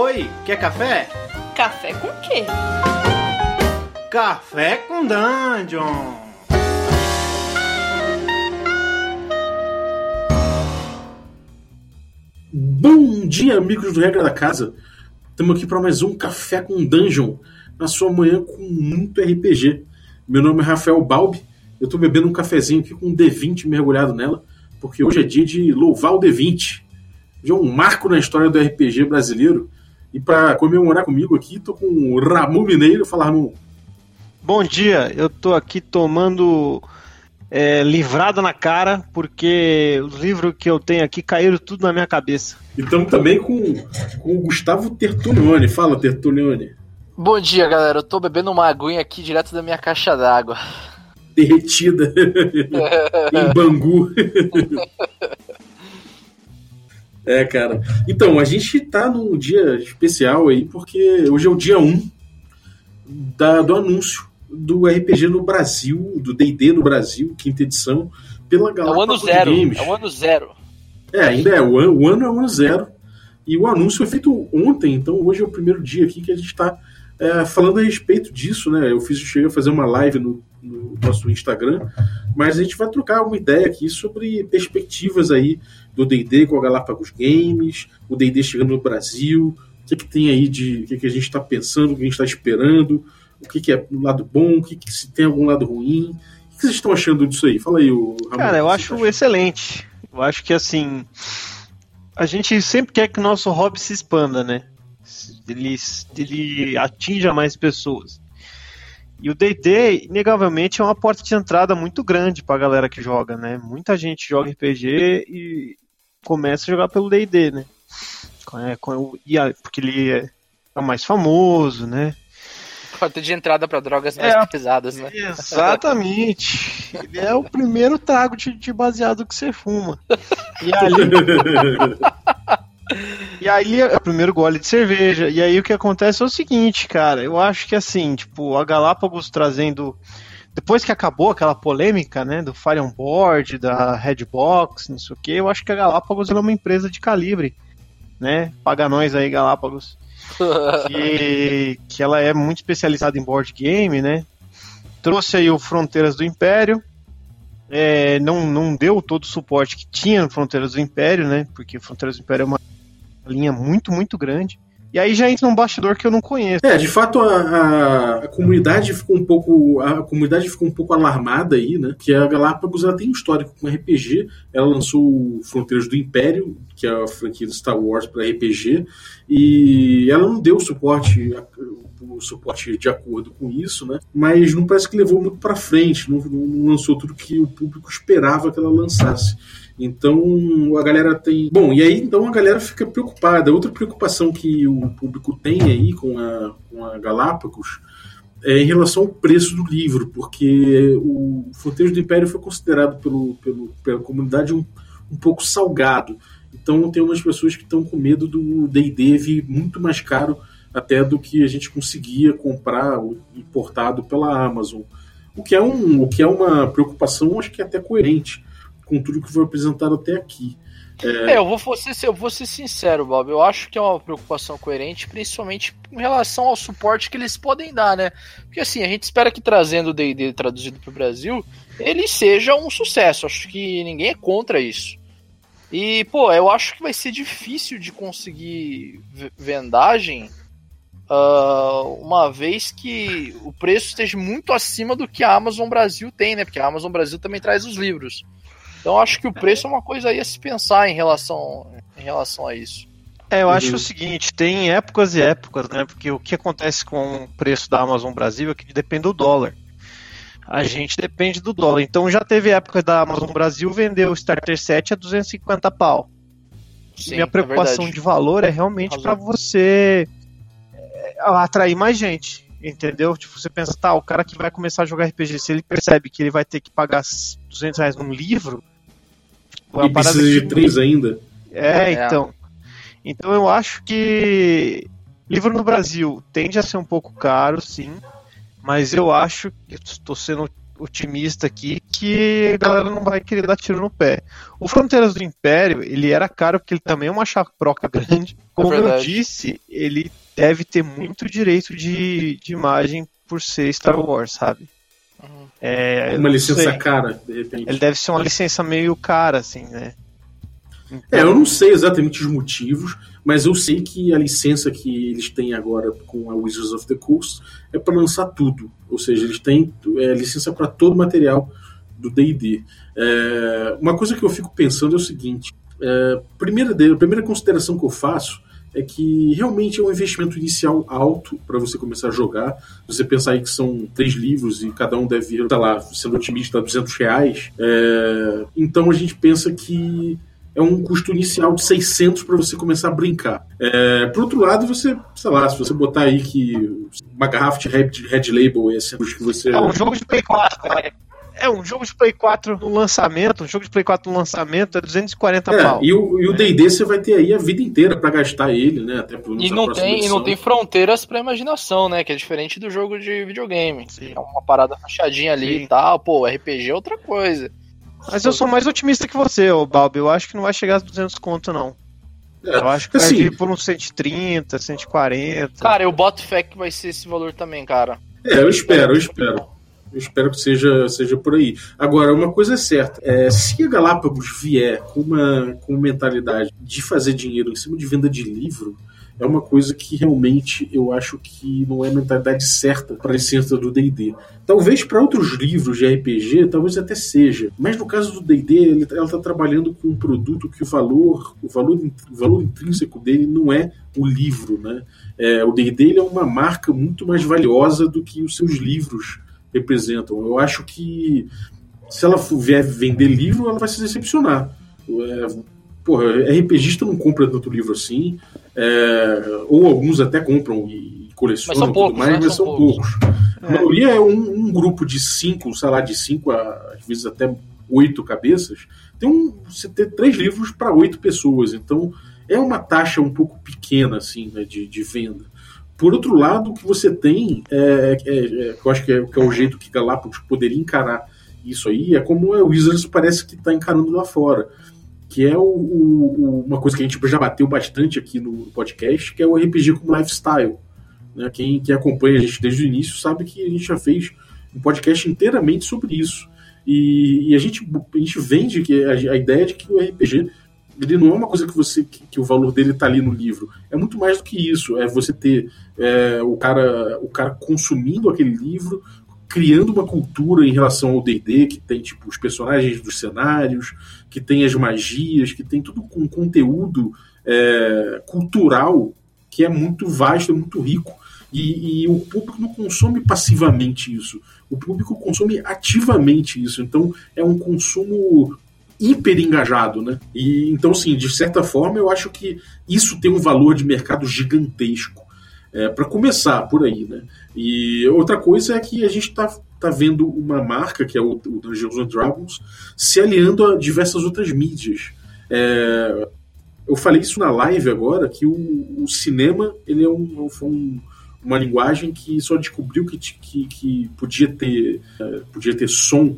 Oi, quer café? Café com quê? Café com Dungeon! Bom dia, amigos do Regra da Casa. Estamos aqui para mais um Café com Dungeon, na sua manhã com muito RPG. Meu nome é Rafael Balbi, eu estou bebendo um cafezinho aqui com um D20 mergulhado nela, porque hoje é dia de louvar o D20. Hoje é um marco na história do RPG brasileiro. E para comemorar comigo aqui, estou com o Ramon Mineiro. Fala, Ramon. Bom dia, eu tô aqui tomando é, livrada na cara, porque os livros que eu tenho aqui caíram tudo na minha cabeça. E estamos também com, com o Gustavo Tertulione. Fala, Tertulione. Bom dia, galera. Eu tô bebendo uma aguinha aqui direto da minha caixa d'água. Derretida em Bangu. é, cara. Então, a gente tá num dia especial aí, porque hoje é o dia 1 da, do anúncio do RPG no Brasil, do D&D no Brasil, quinta edição, pela É o Galápagos ano zero. Games. É o ano zero. É, ainda é, o ano, o ano é o ano zero. E o anúncio foi feito ontem, então hoje é o primeiro dia aqui que a gente está falando a respeito disso, né? Eu fiz, cheguei a fazer uma live no, no nosso Instagram, mas a gente vai trocar uma ideia aqui sobre perspectivas aí do D&D com a Galápagos Games, o D&D chegando no Brasil, o que, que tem aí de, o que, que a gente está pensando, o que a gente está esperando, o que, que é um lado bom, o que, que se tem algum lado ruim. O que vocês estão achando disso aí? Fala aí, o Ramon, Cara, eu acho tá excelente. Eu acho que assim. A gente sempre quer que o nosso hobby se expanda, né? Ele, ele atinja mais pessoas. E o DD, inegavelmente, é uma porta de entrada muito grande pra galera que joga, né? Muita gente joga RPG e começa a jogar pelo DD, né? É, com o- e a- porque ele é, é o mais famoso, né? Porta de entrada pra drogas mais É. pesadas, né? Exatamente. Ele é o primeiro trago de, de baseado que você fuma. E ali, e aí é o primeiro gole de cerveja. E aí o que acontece é o seguinte, cara. Eu acho que assim, tipo, a Galápagos trazendo. Depois que acabou aquela polêmica, né, do Fire on Board, da Redbox, não sei o que, eu acho que a Galápagos é uma empresa de calibre, né? Paga nós aí, Galápagos que, que ela é muito especializada em board game, né? Trouxe aí o Fronteiras do Império. É, não, não deu todo o suporte que tinha no Fronteiras do Império, né? Porque Fronteiras do Império é uma linha muito, muito grande. E aí já entra um bastidor que eu não conheço. É, de fato a, a- a comunidade ficou um pouco a comunidade ficou um pouco alarmada aí, né? Que a Galápagos ela tem um histórico com RPG. Ela lançou o Fronteiras do Império, que é a franquia do Star Wars para RPG, e ela não deu suporte o suporte de acordo com isso, né? Mas não parece que levou muito para frente, não, não lançou tudo que o público esperava que ela lançasse. Então a galera tem. Bom, e aí então a galera fica preocupada. Outra preocupação que o público tem aí com a, com a Galápagos é em relação ao preço do livro, porque o Fronteiras do Império foi considerado pelo, pelo, pela comunidade um, um pouco salgado. Então tem umas pessoas que estão com medo do D&D vir muito mais caro até do que a gente conseguia comprar importado pela Amazon. O que é, um, o que é uma preocupação, acho que é até coerente com tudo que foi apresentado até aqui. É, eu vou ser, eu vou ser sincero, Bob. Eu acho que é uma preocupação coerente, principalmente em relação ao suporte que eles podem dar, né? Porque assim, a gente espera que trazendo o D&D traduzido para o Brasil, ele seja um sucesso. Acho que ninguém é contra isso. E, pô, eu acho que vai ser difícil de conseguir vendagem ah, uma vez que o preço esteja muito acima do que a Amazon Brasil tem, né? Porque a Amazon Brasil também traz os livros. Então eu acho que o preço é uma coisa aí a se pensar em relação, em relação a isso. É, eu Uhum. acho o seguinte, tem épocas e épocas, né? Porque o que acontece com o preço da Amazon Brasil é que depende do dólar. A gente depende do dólar. Então já teve época da Amazon Brasil vender o Starter 7 a 250 pau. Sim, Minha preocupação é de valor é realmente para você é, atrair mais gente. Entendeu? Tipo, você pensa, tá, o cara que vai começar a jogar RPG, se ele percebe que ele vai ter que pagar 200 reais num livro, é E precisa de que- três ainda. é, É. então. Então eu acho que livro no Brasil tende a ser um pouco caro, sim. Mas eu acho, eu estou sendo otimista aqui que a galera não vai querer dar tiro no pé. O Fronteiras do Império, ele era caro porque ele também é uma chaproca grande. Como eu verdade. disse, ele deve ter muito direito de, de imagem por ser Star Wars, sabe? É, Uma licença cara, de repente. Ele deve ser uma licença meio cara, assim, né? É, eu não sei exatamente os motivos, mas eu sei que a licença que eles têm agora com a Wizards of the Coast é para lançar tudo. Ou seja, eles têm é, licença para todo o material do D&D. É, uma coisa que eu fico pensando é o seguinte: é, primeira, a primeira consideração que eu faço é que realmente é um investimento inicial alto para você começar a jogar. Você pensar aí que são três livros e cada um deve sei lá, sendo otimista, 200 reais. É, então a gente pensa que é um custo inicial de 600 para você começar a brincar. É, por outro lado, você, sei lá, se você botar aí que uma garrafa de Red, Label é sempre que você. É um jogo de Play 4, cara. É um jogo de Play 4 no lançamento, um jogo de Play 4 no lançamento é 240 É, pau. e o, D&D você vai ter aí a vida inteira para gastar ele, né? Até pelo menos E a não, tem, e não tem fronteiras pra imaginação, né? Que é diferente do jogo de videogame. Sim. É uma parada fechadinha ali Sim. e tal. Pô, RPG é outra coisa. Mas eu sou mais otimista que você, ô Balbi. Eu acho que não vai chegar a 200 conto, não. É, Eu acho que vai assim, vir por uns 130, 140. Cara, eu boto fé que vai ser esse valor também, cara. É, eu espero, eu espero. Eu espero que seja, seja por aí. Agora, uma coisa é certa: é, se a Galápagos vier com uma, com uma mentalidade de fazer dinheiro em cima de venda de livro, é uma coisa que realmente eu acho que não é a mentalidade certa para a licença do DD. Talvez para outros livros de RPG, talvez até seja. Mas no caso do DD, ela está trabalhando com um produto que o valor, o valor, o valor intrínseco dele não é o livro. Né? É, o DD é uma marca muito mais valiosa do que os seus livros representam. Eu acho que se ela vier vender livro, ela vai se decepcionar. É, porra, RPGista não compra tanto livro assim, é, ou alguns até compram e colecionam Mas são poucos, mais, né? mas São são poucos. poucos. A maioria é um, um grupo de cinco, sei lá, de cinco a às vezes até oito cabeças. Tem um, você tem três livros para oito pessoas, então é uma taxa um pouco pequena assim né, de, de venda. Por outro lado, o que você tem, é, é, é, eu acho que é, que é o jeito que Galápagos poderia encarar isso aí, é como a Wizards parece que está encarando lá fora. Que é o, o- o- uma coisa que a gente já bateu bastante aqui no podcast, que é o RPG como lifestyle. Né? Quem, quem acompanha a gente desde o início sabe que a gente já fez um podcast inteiramente sobre isso. E, e a, gente, a gente vende que a, a ideia de que o RPG ele não é uma coisa que você que, que o valor dele está ali no livro. É muito mais do que isso. É você ter é, o cara o cara consumindo aquele livro, criando uma cultura em relação ao D&D que tem tipo os personagens dos cenários, que tem as magias, que tem tudo com conteúdo é, cultural que é muito vasto, é muito rico. E, e o público não consome passivamente isso. O público consome ativamente isso. Então é um consumo hiper engajado, né? E então, sim, de certa forma, eu acho que isso tem um valor de mercado gigantesco. É, para começar por aí, né? E outra coisa é que a gente está tá vendo uma marca, que é o, o Dungeons and Dragons, se aliando a diversas outras mídias. É, eu falei isso na live agora, que o, o cinema ele é um, um- uma linguagem que só descobriu que, que, que podia, ter, é, podia ter som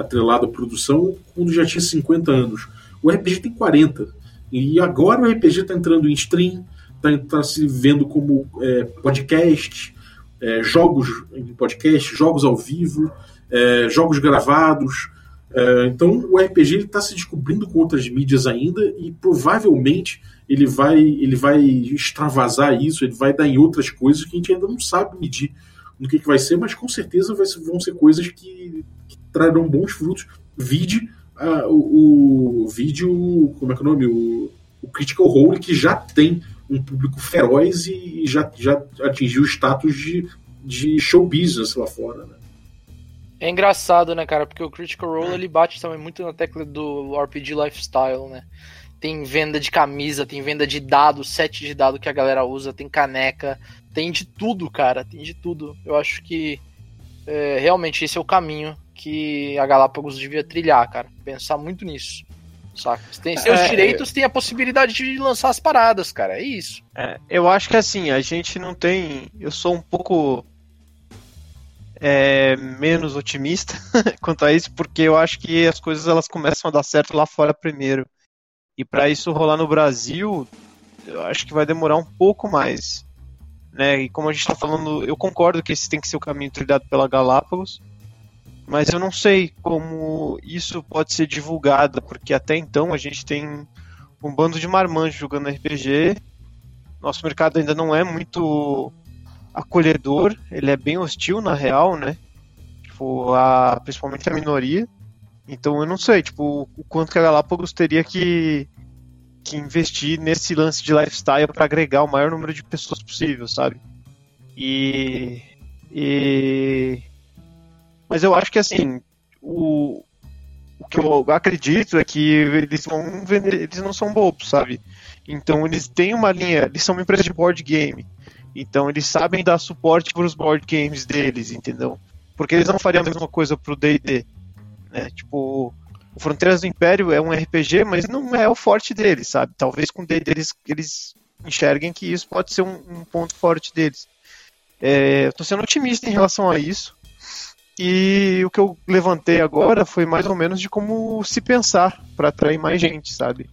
atrelado à produção quando já tinha 50 anos. O RPG tem 40. E agora o RPG está entrando em stream, está se vendo como é, podcast, é, jogos em podcast, jogos ao vivo, é, jogos gravados. É, então o RPG está se descobrindo com outras mídias ainda e provavelmente ele vai, ele vai extravasar isso, ele vai dar em outras coisas que a gente ainda não sabe medir no que, que vai ser, mas com certeza vão ser coisas que trarão bons frutos. Vide ah, o, o vídeo, como é que é o nome? O, o Critical Role, que já tem um público feroz e já, já atingiu o status de, de show business lá fora. Né? É engraçado, né, cara? Porque o Critical Role ele bate também muito na tecla do RPG lifestyle, né? Tem venda de camisa, tem venda de dado, set de dado que a galera usa, tem caneca, tem de tudo, cara, tem de tudo. Eu acho que é, realmente esse é o caminho que a Galápagos devia trilhar, cara. Pensar muito nisso. Saca? Tem seus É, direitos, tem a possibilidade de lançar as paradas, cara. É isso. É, eu acho que assim, a gente não tem. Eu sou um pouco. é, menos otimista quanto a isso, porque eu acho que as coisas elas começam a dar certo lá fora primeiro. E para isso rolar no Brasil, eu acho que vai demorar um pouco mais. Né? E como a gente está falando, eu concordo que esse tem que ser o caminho trilhado pela Galápagos, mas eu não sei como isso pode ser divulgado, porque até então a gente tem um bando de marmanjos jogando RPG. Nosso mercado ainda não é muito acolhedor, ele é bem hostil na real, né? Tipo, a, principalmente a minoria. Então eu não sei, tipo, o quanto que a Galápagos teria que, que investir nesse lance de lifestyle para agregar o maior número de pessoas possível, sabe? E, e mas eu acho que assim, o, o que eu acredito é que eles vão vender, eles não são bobos, sabe? Então eles têm uma linha, eles são uma empresa de board game. Então eles sabem dar suporte para os board games deles, entendeu? Porque eles não fariam a mesma coisa pro D&D, né? Tipo, o Fronteiras do Império é um RPG, mas não é o forte deles, sabe? Talvez com o D&D eles, eles enxerguem que isso pode ser um, um ponto forte deles. É, eu tô sendo otimista em relação a isso. E o que eu levantei agora foi mais ou menos de como se pensar para atrair mais gente, sabe?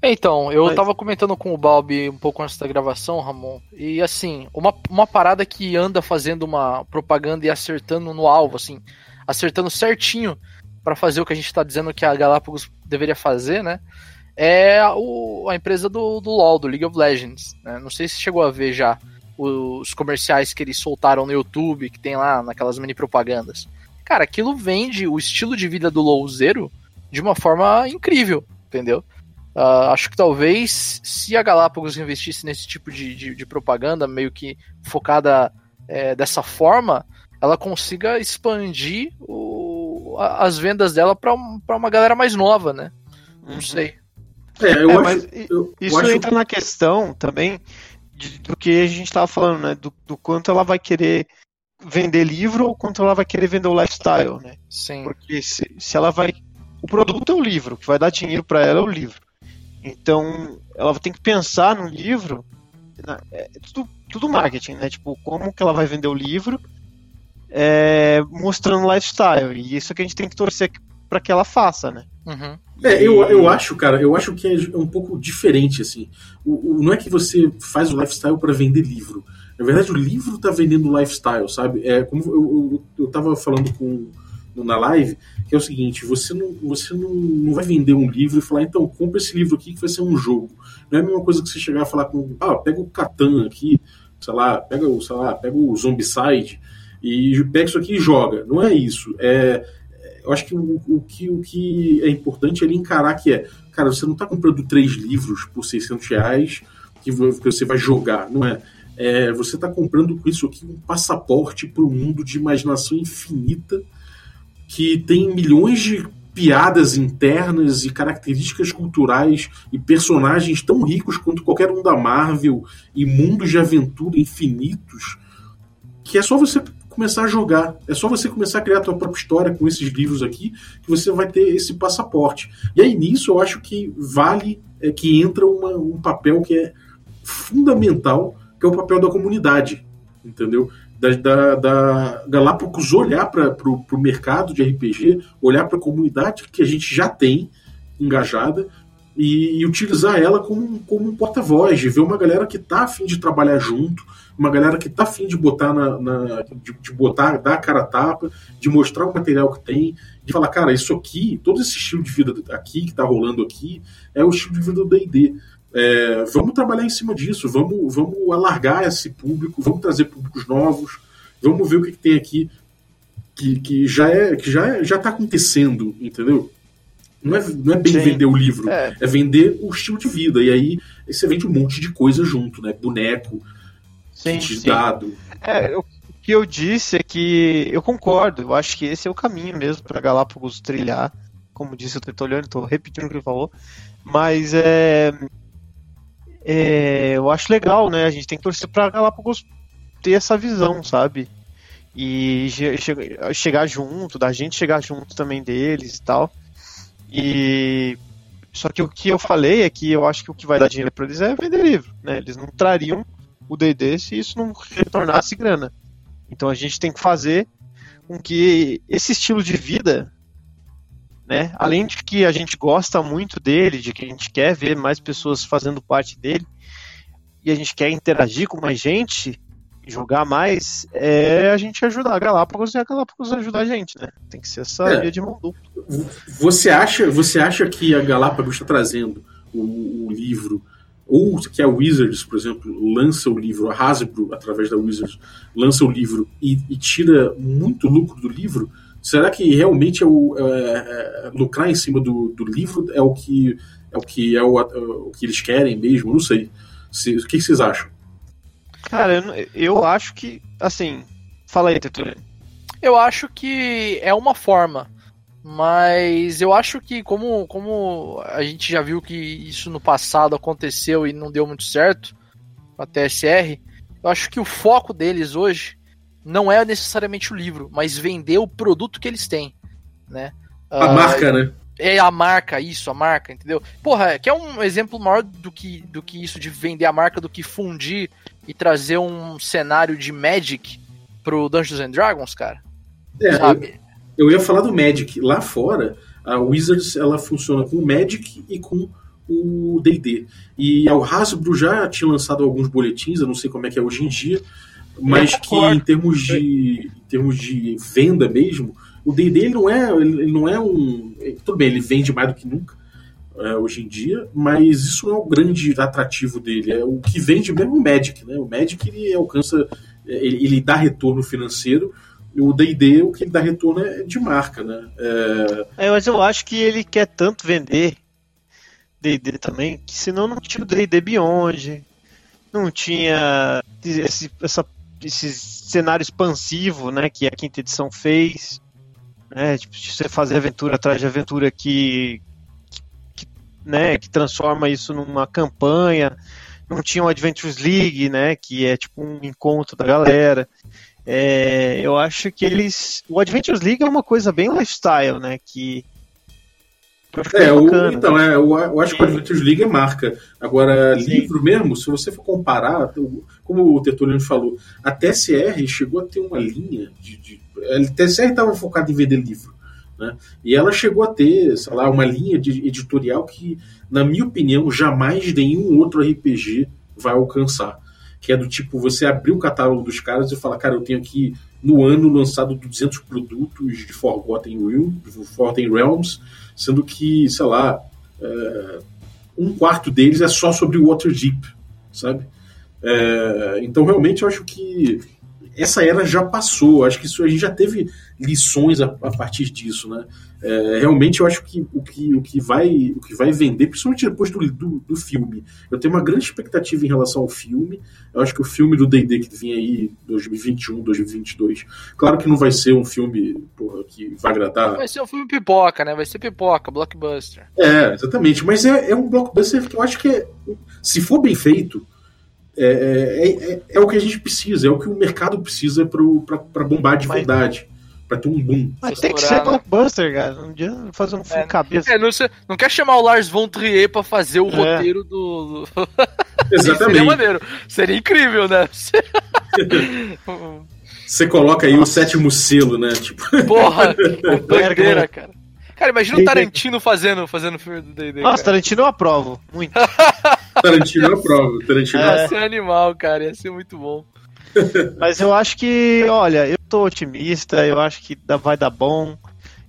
Então, eu Mas... tava comentando com o Balbi um pouco antes da gravação, Ramon, e assim, uma, uma parada que anda fazendo uma propaganda e acertando no alvo, assim, acertando certinho para fazer o que a gente tá dizendo que a Galápagos deveria fazer, né? É a, o, a empresa do, do LoL, do League of Legends. Né? Não sei se chegou a ver já os comerciais que eles soltaram no YouTube, que tem lá naquelas mini propagandas. Cara, aquilo vende o estilo de vida do LoL Zero de uma forma incrível, entendeu? Uh, acho que talvez se a Galápagos investisse nesse tipo de, de, de propaganda, meio que focada é, dessa forma, ela consiga expandir o, a, as vendas dela para uma galera mais nova, né? Não uhum. sei. É, eu é, acho, eu, isso eu entra na questão também de, do que a gente estava falando, né? Do, do, quanto ela vai querer vender livro ou quanto ela vai querer vender o lifestyle, né? Sim. Porque se, se ela vai. O produto é o livro, o que vai dar dinheiro para ela é o livro. Então, ela tem que pensar no livro, é tudo, tudo marketing, né? Tipo, como que ela vai vender o livro, é, mostrando lifestyle. E isso que a gente tem que torcer para que ela faça, né? Uhum. É, eu, eu acho, cara, eu acho que é um pouco diferente, assim. O, o não é que você faz o lifestyle para vender livro. Na verdade, o livro tá vendendo lifestyle, sabe? É como eu, eu, eu tava falando com na live, que é o seguinte, você não, você não, não vai vender um livro e falar, então, compra esse livro aqui que vai ser um jogo. Não é a mesma coisa que você chegar e falar com, ah, pega o Catan aqui, sei lá, pega o, sei lá, pega o Zombicide e pega isso aqui e joga. Não é isso. É, eu acho que o, o, que o que é importante é ele encarar que é, cara, você não está comprando três livros por 600 reais que você vai jogar, não é? é você está comprando com isso aqui um passaporte para um mundo de imaginação infinita que tem milhões de piadas internas e características culturais e personagens tão ricos quanto qualquer um da Marvel e mundos de aventura infinitos que é só você começar a jogar. É só você começar a criar a tua própria história com esses livros aqui que você vai ter esse passaporte. E aí nisso eu acho que vale é que entra uma, um papel que é fundamental, que é o papel da comunidade, entendeu? da, da, da Galápagos olhar para o mercado de RPG, olhar para a comunidade que a gente já tem engajada e, e utilizar ela como, como um porta-voz, de ver uma galera que está afim de trabalhar junto, uma galera que está afim de botar na, na de, de, botar, dar a cara a tapa, de mostrar o material que tem, de falar, cara, isso aqui, todo esse estilo de vida aqui que está rolando aqui, é o estilo de vida do D&D. É, vamos trabalhar em cima disso, vamos, vamos alargar esse público, vamos trazer públicos novos, vamos ver o que, que tem aqui que, que já é que já é, já está acontecendo, entendeu? Não é, não é bem Sim. vender o livro, é. é. vender o estilo de vida. E aí você vende um monte de coisa junto, né? Boneco, sim, kit sim. dado. É, o que eu disse é que eu concordo, eu acho que esse é o caminho mesmo para Galápagos trilhar. Como disse o olhando, estou repetindo o que ele falou. Mas é, é, eu acho legal, né? A gente tem que torcer para Galápagos ter essa visão, sabe? E che chegar junto, da gente chegar junto também deles e tal. E só que o que eu falei é que eu acho que o que vai dar dinheiro para eles é vender livro, né? Eles não trariam o D&D se isso não retornasse grana. Então a gente tem que fazer com que esse estilo de vida, né, além de que a gente gosta muito dele, de que a gente quer ver mais pessoas fazendo parte dele, e a gente quer interagir com mais gente, jogar mais, é a gente ajudar a Galápagos e a Galápagos ajudar a gente, né? Tem que ser essa É. via de mão dupla. Você acha, você acha que a Galápagos está trazendo o, o livro, ou que a Wizards, por exemplo, lança o livro, a Hasbro, através da Wizards, lança o livro e, e tira muito lucro do livro? Será que realmente é o, é, é, lucrar em cima do, do livro é o que é o que é o, é o que eles querem mesmo? Não sei. Se- o que vocês acham? Cara, eu, eu acho que, assim, fala aí, Tetúlio. Eu acho que é uma forma, mas eu acho que como, como a gente já viu que isso no passado aconteceu e não deu muito certo com a TSR, eu acho que o foco deles hoje não é necessariamente o livro, mas vender o produto que eles têm, né? A Ah, marca, né? É a marca, isso, a marca, entendeu? Porra, quer um exemplo maior do que, do que isso de vender a marca, do que fundir e trazer um cenário de Magic pro Dungeons and Dragons, cara? É, Sabe? Eu ia falar do Magic. Lá fora, a Wizards ela funciona com o Magic e com o D&D. E a Hasbro já tinha lançado alguns boletins, eu não sei como é que é hoje em dia, mas Eu que em termos de, em termos de venda mesmo, o D&D não é ele não é um tudo bem, ele vende mais do que nunca é, hoje em dia, mas isso não é o grande atrativo dele. É o que vende mesmo é o Magic, né? O Magic ele alcança ele, ele dá retorno financeiro o D&D, o que ele dá retorno é de marca, né? É, É, mas eu acho que ele quer tanto vender D&D também, que senão não tinha o D&D Beyond, não tinha esse, essa- esse cenário expansivo, né, que a quinta edição fez, né, tipo, você fazer aventura atrás de aventura que, que, né, que transforma isso numa campanha, não tinha o Adventures League, né, que é tipo um encontro da galera, é, eu acho que eles. O Adventures League é uma coisa bem lifestyle, né? Que. é, bem o, bacana. então, é, eu, eu acho que o Adventures League é marca. Agora, Sim. livro mesmo, se você for comparar, como o Tertuliano falou, a TSR chegou a ter uma linha de. de a TSR estava focada em vender livro. Né? E ela chegou a ter, sei lá, uma linha de editorial que, na minha opinião, jamais nenhum outro RPG vai alcançar. Que é do tipo, você abrir o catálogo dos caras e falar, cara, eu tenho aqui no ano lançado 200 produtos de Forgotten, Forgotten Realms, sendo que, sei lá, é, um quarto deles é só sobre Waterdeep, sabe? É, então, realmente, eu acho que essa era já passou. Acho que isso a gente já teve lições a, a partir disso, né? É, realmente, eu acho que o que, o que, vai, o que vai vender, principalmente depois do, do, do filme, eu tenho uma grande expectativa em relação ao filme. Eu acho que o filme do D&D que vem aí 2021, 2022, claro que não vai ser um filme porra, que vai agradar Vai ser um filme pipoca, né? Vai ser pipoca, blockbuster. é, exatamente. Mas é, é um blockbuster que eu acho que é, se for bem feito, é, é, é, é o que a gente precisa, é o que o mercado precisa para bombar de verdade, para ter um boom. Mas tem que ser né? blockbuster, cara. Não adianta fazer um filme É, cabeça. É, não, não quer chamar o Lars von Trier pra fazer o É. roteiro do. do... Seria Exatamente. maneiro. Seria incrível, né? Você coloca aí o sétimo selo, né? Tipo, Porra, doideira, né? cara. Cara, imagina o Tarantino fazendo, fazendo filme do D&D, Nossa, cara. Tarantino eu aprovo. Muito. Tarantino é a prova. Tarantino é. Ia ser animal, cara. Ia ser muito bom. Mas eu acho que, olha, eu tô otimista, eu acho que dá- vai dar bom.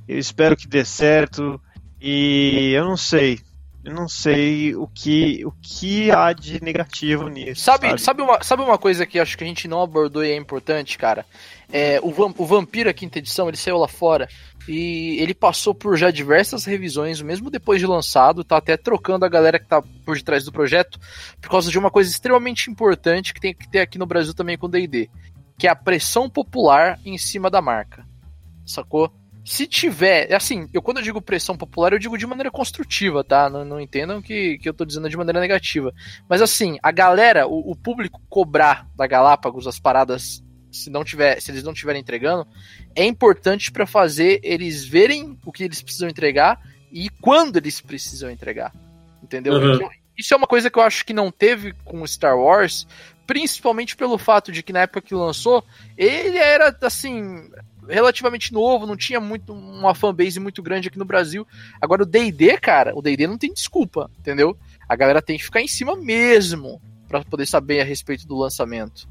Eu espero que dê certo. E eu não sei. Eu não sei o que, o que há de negativo nisso. Sabe, Sabe, sabe, uma, sabe uma coisa que acho que a gente não abordou e é importante, cara? É, o, o Vampiro, a quinta edição, ele saiu lá fora e ele passou por já diversas revisões, mesmo depois de lançado, tá até trocando a galera que tá por detrás do projeto, por causa de uma coisa extremamente importante que tem que ter aqui no Brasil também com D&D, que é a pressão popular em cima da marca, sacou? Se tiver, assim, eu quando eu digo pressão popular, eu digo de maneira construtiva, tá? Não, não entendam que, que eu tô dizendo de maneira negativa. Mas assim, a galera, o, o público cobrar da Galápagos as paradas, se não tiver, se eles não estiverem entregando, é importante para fazer eles verem o que eles precisam entregar e quando eles precisam entregar. Entendeu? Uhum. Então, isso é uma coisa que eu acho que não teve com Star Wars, principalmente pelo fato de que na época que lançou, ele era assim relativamente novo, não tinha muito uma fanbase muito grande aqui no Brasil. Agora o D&D, cara, o D&D não tem desculpa, entendeu? A galera tem que ficar em cima mesmo para poder saber a respeito do lançamento.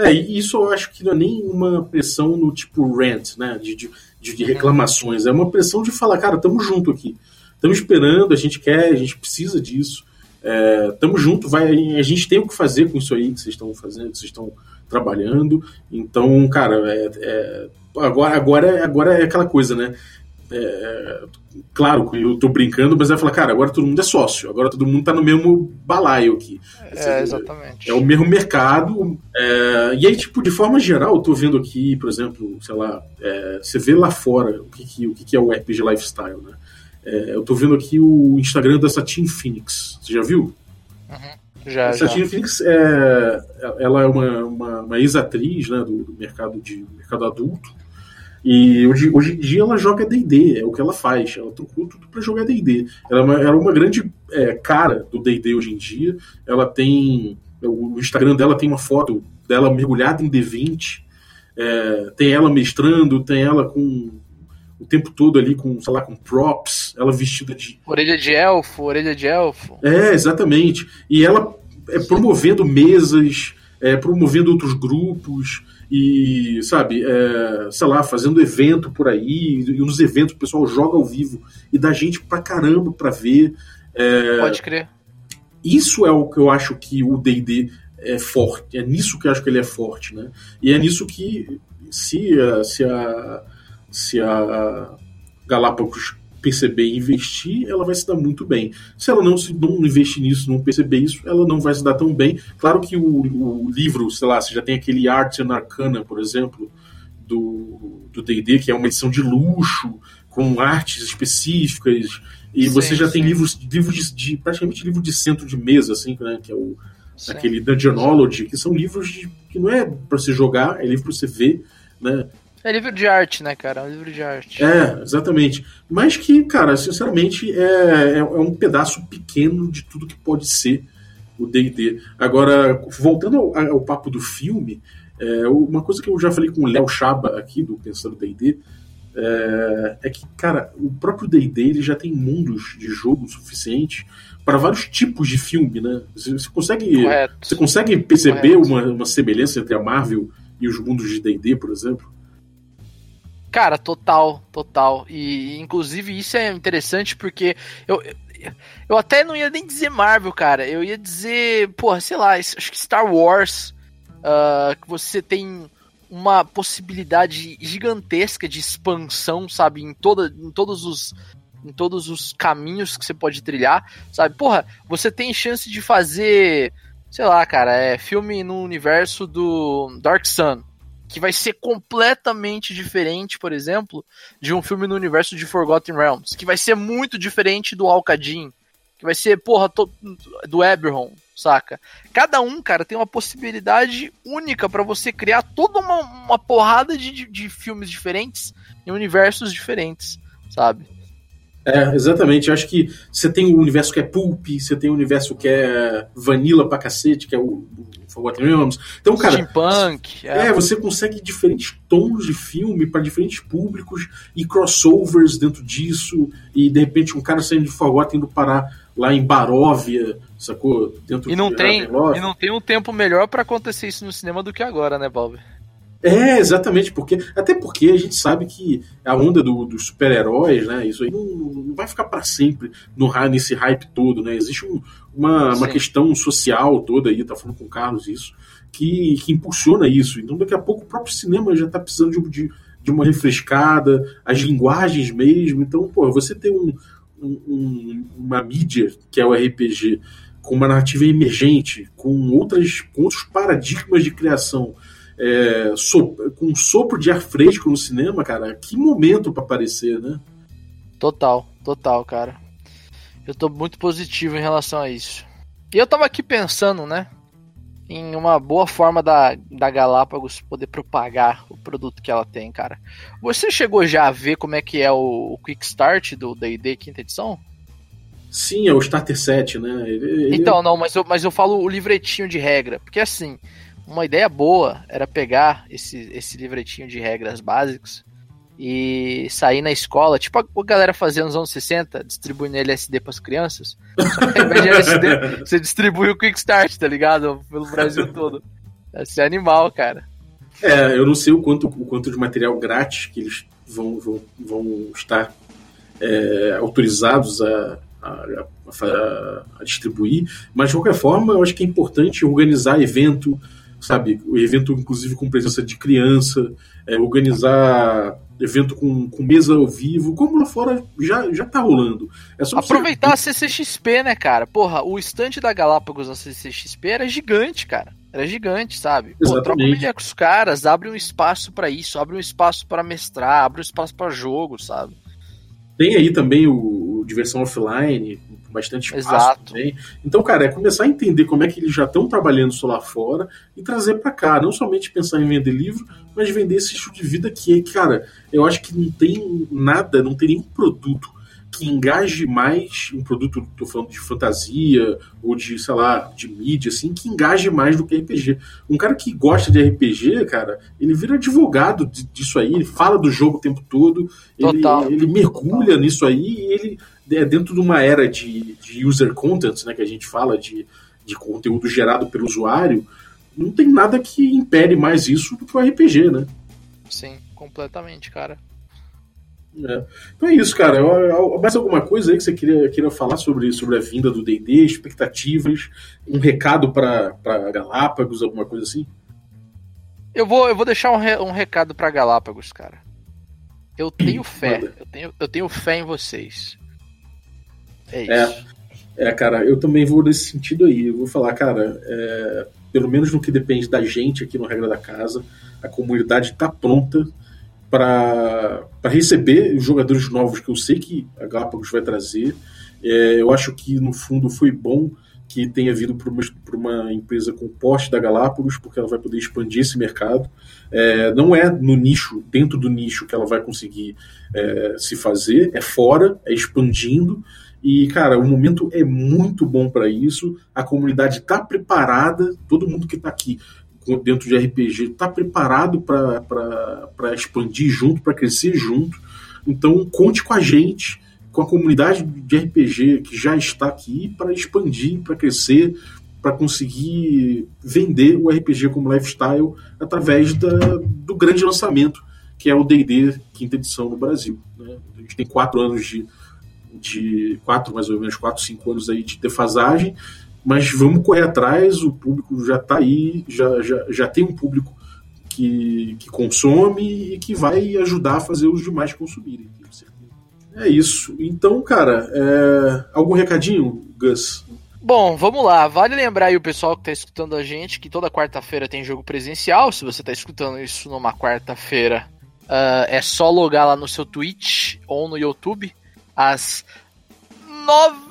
É, isso eu acho que não é nem uma pressão no tipo rant, né? De, de, de reclamações. É uma pressão de falar, cara, tamo junto aqui. Estamos esperando, a gente quer, a gente precisa disso. É, tamo junto, vai, a gente tem o que fazer com isso aí que vocês estão fazendo, que vocês estão trabalhando. Então, cara, é, é, agora, agora, agora é aquela coisa, né? É, claro, eu tô brincando, mas vai falar, cara, agora todo mundo é sócio, agora todo mundo tá no mesmo balaio aqui. É, exatamente. É o mesmo mercado. É, e aí, tipo, de forma geral, eu tô vendo aqui, por exemplo, sei lá, é, você vê lá fora o que, que, o que, que é o RPG Lifestyle, né? É, eu tô vendo aqui o Instagram da Satin Phoenix. Você já viu? Uhum. Já, a Satin já. Phoenix é, ela é uma, uma, uma ex-atriz né, do, do, mercado de mercado adulto. E hoje, hoje em dia ela joga DD, é o que ela faz. Ela trocou tudo para jogar DD. Ela, é uma, ela é uma grande é, cara do DD hoje em dia. Ela tem. O Instagram dela tem uma foto dela mergulhada em D20. É, tem ela mestrando, tem ela com o tempo todo ali com, sei lá, com props, ela vestida de. Orelha de elfo, orelha de elfo. É, exatamente. E ela é promovendo mesas, é, promovendo outros grupos e, sabe, é, sei lá, fazendo evento por aí, e nos eventos o pessoal joga ao vivo e dá gente pra caramba pra ver. É, Pode crer. Isso é o que eu acho que o D&D é forte, é nisso que eu acho que ele é forte, né? E é nisso que se, se a se a Galápagos perceber e investir, ela vai se dar muito bem. Se ela não, se não investir nisso, não perceber isso, ela não vai se dar tão bem. Claro que o, o livro, sei lá, você já tem aquele Art and Arcana, por exemplo, do D&D, que é uma edição de luxo, com artes específicas, e sim, você já sim. tem livros, livros de, de, praticamente livro de centro de mesa, assim, né, que é o sim. aquele Dungeonology, que são livros de, que não é para você jogar, é livro para você ver, né? É livro de arte, né, cara? É um livro de arte. É, exatamente. Mas que, cara, sinceramente, é, é, é um pedaço pequeno de tudo que pode ser o D&D. Agora, voltando ao, ao, papo do filme, é, uma coisa que eu já falei com o Léo Chaba aqui, do Pensando D&D, é, é, que, cara, o próprio D&D ele já tem mundos de jogo suficiente para vários tipos de filme, né? Você, você consegue, Correto. você consegue perceber uma, uma semelhança entre a Marvel e os mundos de D&D, por exemplo? Cara, total, total. E inclusive isso é interessante porque eu, eu até não ia nem dizer Marvel, cara. Eu ia dizer, porra, sei lá, acho que Star Wars, uh, que você tem uma possibilidade gigantesca de expansão, sabe, em, toda, em todos os em todos os caminhos que você pode trilhar, sabe? Porra, você tem chance de fazer, sei lá, cara, é filme no universo do Dark Sun, que vai ser completamente diferente, por exemplo, de um filme no universo de Forgotten Realms, que vai ser muito diferente do Alcadin, que vai ser, porra, to, do Eberron, saca? Cada um, cara, tem uma possibilidade única para você criar toda uma, uma porrada de, de, de filmes diferentes em universos diferentes, sabe? É, exatamente. Eu acho que você tem o universo que é pulp, você tem o universo que é vanilla pra cacete, que é o, Forgotten Realms. Então, cara. Steampunk. É. é, você consegue diferentes tons de filme para diferentes públicos e crossovers dentro disso. E de repente um cara saindo de Forgotten indo parar lá em Baróvia, sacou? Dentro e não tem E não tem um tempo melhor para acontecer isso no cinema do que agora, né, Bob? É, exatamente, porque até porque a gente sabe que a onda do, dos super-heróis, né? Isso aí não, não vai ficar para sempre no, nesse hype todo, né? Existe um, uma, uma questão social toda aí, tá falando com o Carlos isso, que, que impulsiona isso. Então daqui a pouco o próprio cinema já tá precisando de, de, de uma refrescada, as linguagens mesmo. Então, pô, você tem um, um, uma mídia que é o RPG com uma narrativa emergente, com outras com outros paradigmas de criação é, so, com um sopro de ar fresco no cinema, cara, que momento para aparecer, né? Total, total, cara. Eu tô muito positivo em relação a isso. E eu tava aqui pensando, né? Em uma boa forma da, da Galápagos poder propagar o produto que ela tem, cara. Você chegou já a ver como é que é o, o Quick Start do D&D quinta edição? Sim, é o Starter Set, né? Ele, ele... Então, não, mas eu, mas eu falo o livretinho de regra. Porque assim, uma ideia boa era pegar esse, esse livretinho de regras básicos e sair na escola, tipo a galera fazia nos anos 60, distribuindo LSD para as crianças. Só que ao invés de LSD, você distribui o Quick Start, tá ligado? Pelo Brasil todo. Esse é animal, cara. É, eu não sei o quanto, o quanto de material grátis que eles vão, vão, vão estar é, autorizados a, a, a, a, distribuir, mas de qualquer forma eu acho que é importante organizar evento, sabe? O evento, inclusive, com presença de criança, é, organizar evento com, com mesa ao vivo, como lá fora já, já tá rolando. É Aproveitar você... a CCXP, né, cara? Porra, o estante da Galápagos na CCXP era gigante, cara. Era gigante, sabe? Pô, troca uma ideia com os caras, abre um espaço para isso, abre um espaço para mestrar, abre um espaço para jogo, sabe? Tem aí também o, o Diversão Offline, bastante espaço Exato. também. Então, cara, é começar a entender como é que eles já estão trabalhando isso lá fora e trazer para cá. Não somente pensar em vender livro, mas vender esse estilo de vida que é, cara, eu acho que não tem nada, não tem nenhum produto que engaje mais um produto, tô falando de fantasia ou de, sei lá, de mídia, assim, que engaje mais do que RPG. Um cara que gosta de RPG, cara, ele vira advogado disso aí, ele fala do jogo o tempo todo, ele, ele mergulha Total. nisso aí e ele é dentro de uma era de, de user content, né, que a gente fala de, de conteúdo gerado pelo usuário, não tem nada que impede mais isso do que o RPG, né? Sim, completamente, cara. É. Então é isso, cara. Mais alguma coisa aí que você queria, queria falar sobre, sobre a vinda do DD, expectativas, um recado para Galápagos, alguma coisa assim? Eu vou, eu vou deixar um, re, um recado para Galápagos, cara. Eu tenho fé. Eu tenho, eu tenho fé em vocês. É isso. É, é, cara, eu também vou nesse sentido aí. Eu vou falar, cara, é, pelo menos no que depende da gente aqui no Regra da Casa, a comunidade está pronta para receber os jogadores novos que eu sei que a Galápagos vai trazer. É, eu acho que, no fundo, foi bom que tenha vindo para uma, uma, empresa com porte da Galápagos, porque ela vai poder expandir esse mercado. É, não é no nicho, dentro do nicho, que ela vai conseguir é, se fazer, é fora, é expandindo. E, cara, o momento é muito bom para isso. A comunidade está preparada, todo mundo que está aqui dentro de RPG está preparado para expandir junto, para crescer junto. Então, conte com a gente, com a comunidade de RPG que já está aqui para expandir, para crescer, para conseguir vender o RPG como lifestyle através da, do grande lançamento que é o D&D quinta edição no Brasil. Né? A gente tem quatro anos de, de quatro mais ou menos quatro cinco anos aí de defasagem mas vamos correr atrás, o público já está aí, já, já, já tem um público que, que consome e que vai ajudar a fazer os demais consumirem. É isso. Então, cara, é... algum recadinho, Gus? Bom, vamos lá. Vale lembrar aí o pessoal que está escutando a gente que toda quarta-feira tem jogo presencial. Se você está escutando isso numa quarta-feira, uh, é só logar lá no seu Twitch ou no YouTube às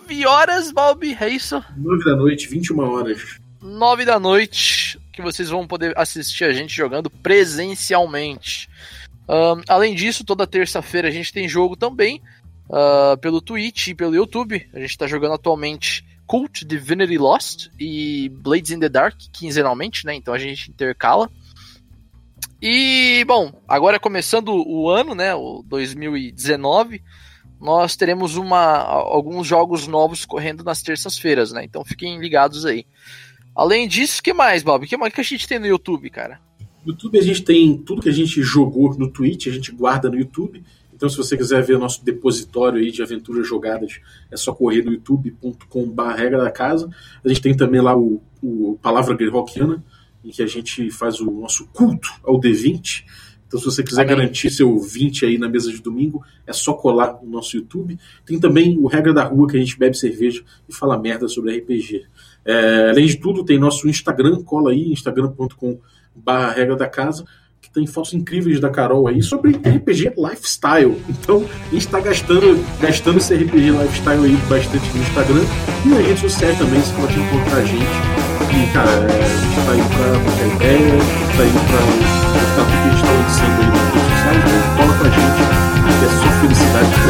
9 horas, Bob, é isso? 9 da noite, 21 horas. 9 da noite, que vocês vão poder assistir a gente jogando presencialmente. Um, além disso, toda terça-feira a gente tem jogo também uh, pelo Twitch e pelo YouTube. A gente está jogando atualmente Cult Divinity Lost e Blades in the Dark quinzenalmente, né? Então a gente intercala. E, bom, agora começando o ano, né? O 2019 nós teremos uma, alguns jogos novos correndo nas terças-feiras, né? Então fiquem ligados aí. Além disso, o que mais, Bob? O que mais que a gente tem no YouTube, cara? No YouTube a gente tem tudo que a gente jogou no Twitch, a gente guarda no YouTube. Então, se você quiser ver nosso depositório aí de aventuras jogadas, é só correr no youtube.com.br regra da casa. A gente tem também lá o, o Palavra Greyhawkiana, em que a gente faz o nosso culto ao D20 então, se você quiser Amém. garantir seu 20 aí na mesa de domingo, é só colar no nosso YouTube. Tem também o Regra da Rua, que a gente bebe cerveja e fala merda sobre RPG. É, além de tudo, tem nosso Instagram, cola aí, instagram.com barra regra da casa, que tem fotos incríveis da Carol aí sobre RPG Lifestyle. Então, a gente está gastando, gastando esse RPG Lifestyle aí bastante no Instagram e nas redes sociais também, você pode encontrar a gente. E, cara, a gente tá aí pra trocar ideia, tá aí pra tudo que a gente está lançando aí nas redes sociais, né? cola com a gente, que é só felicidade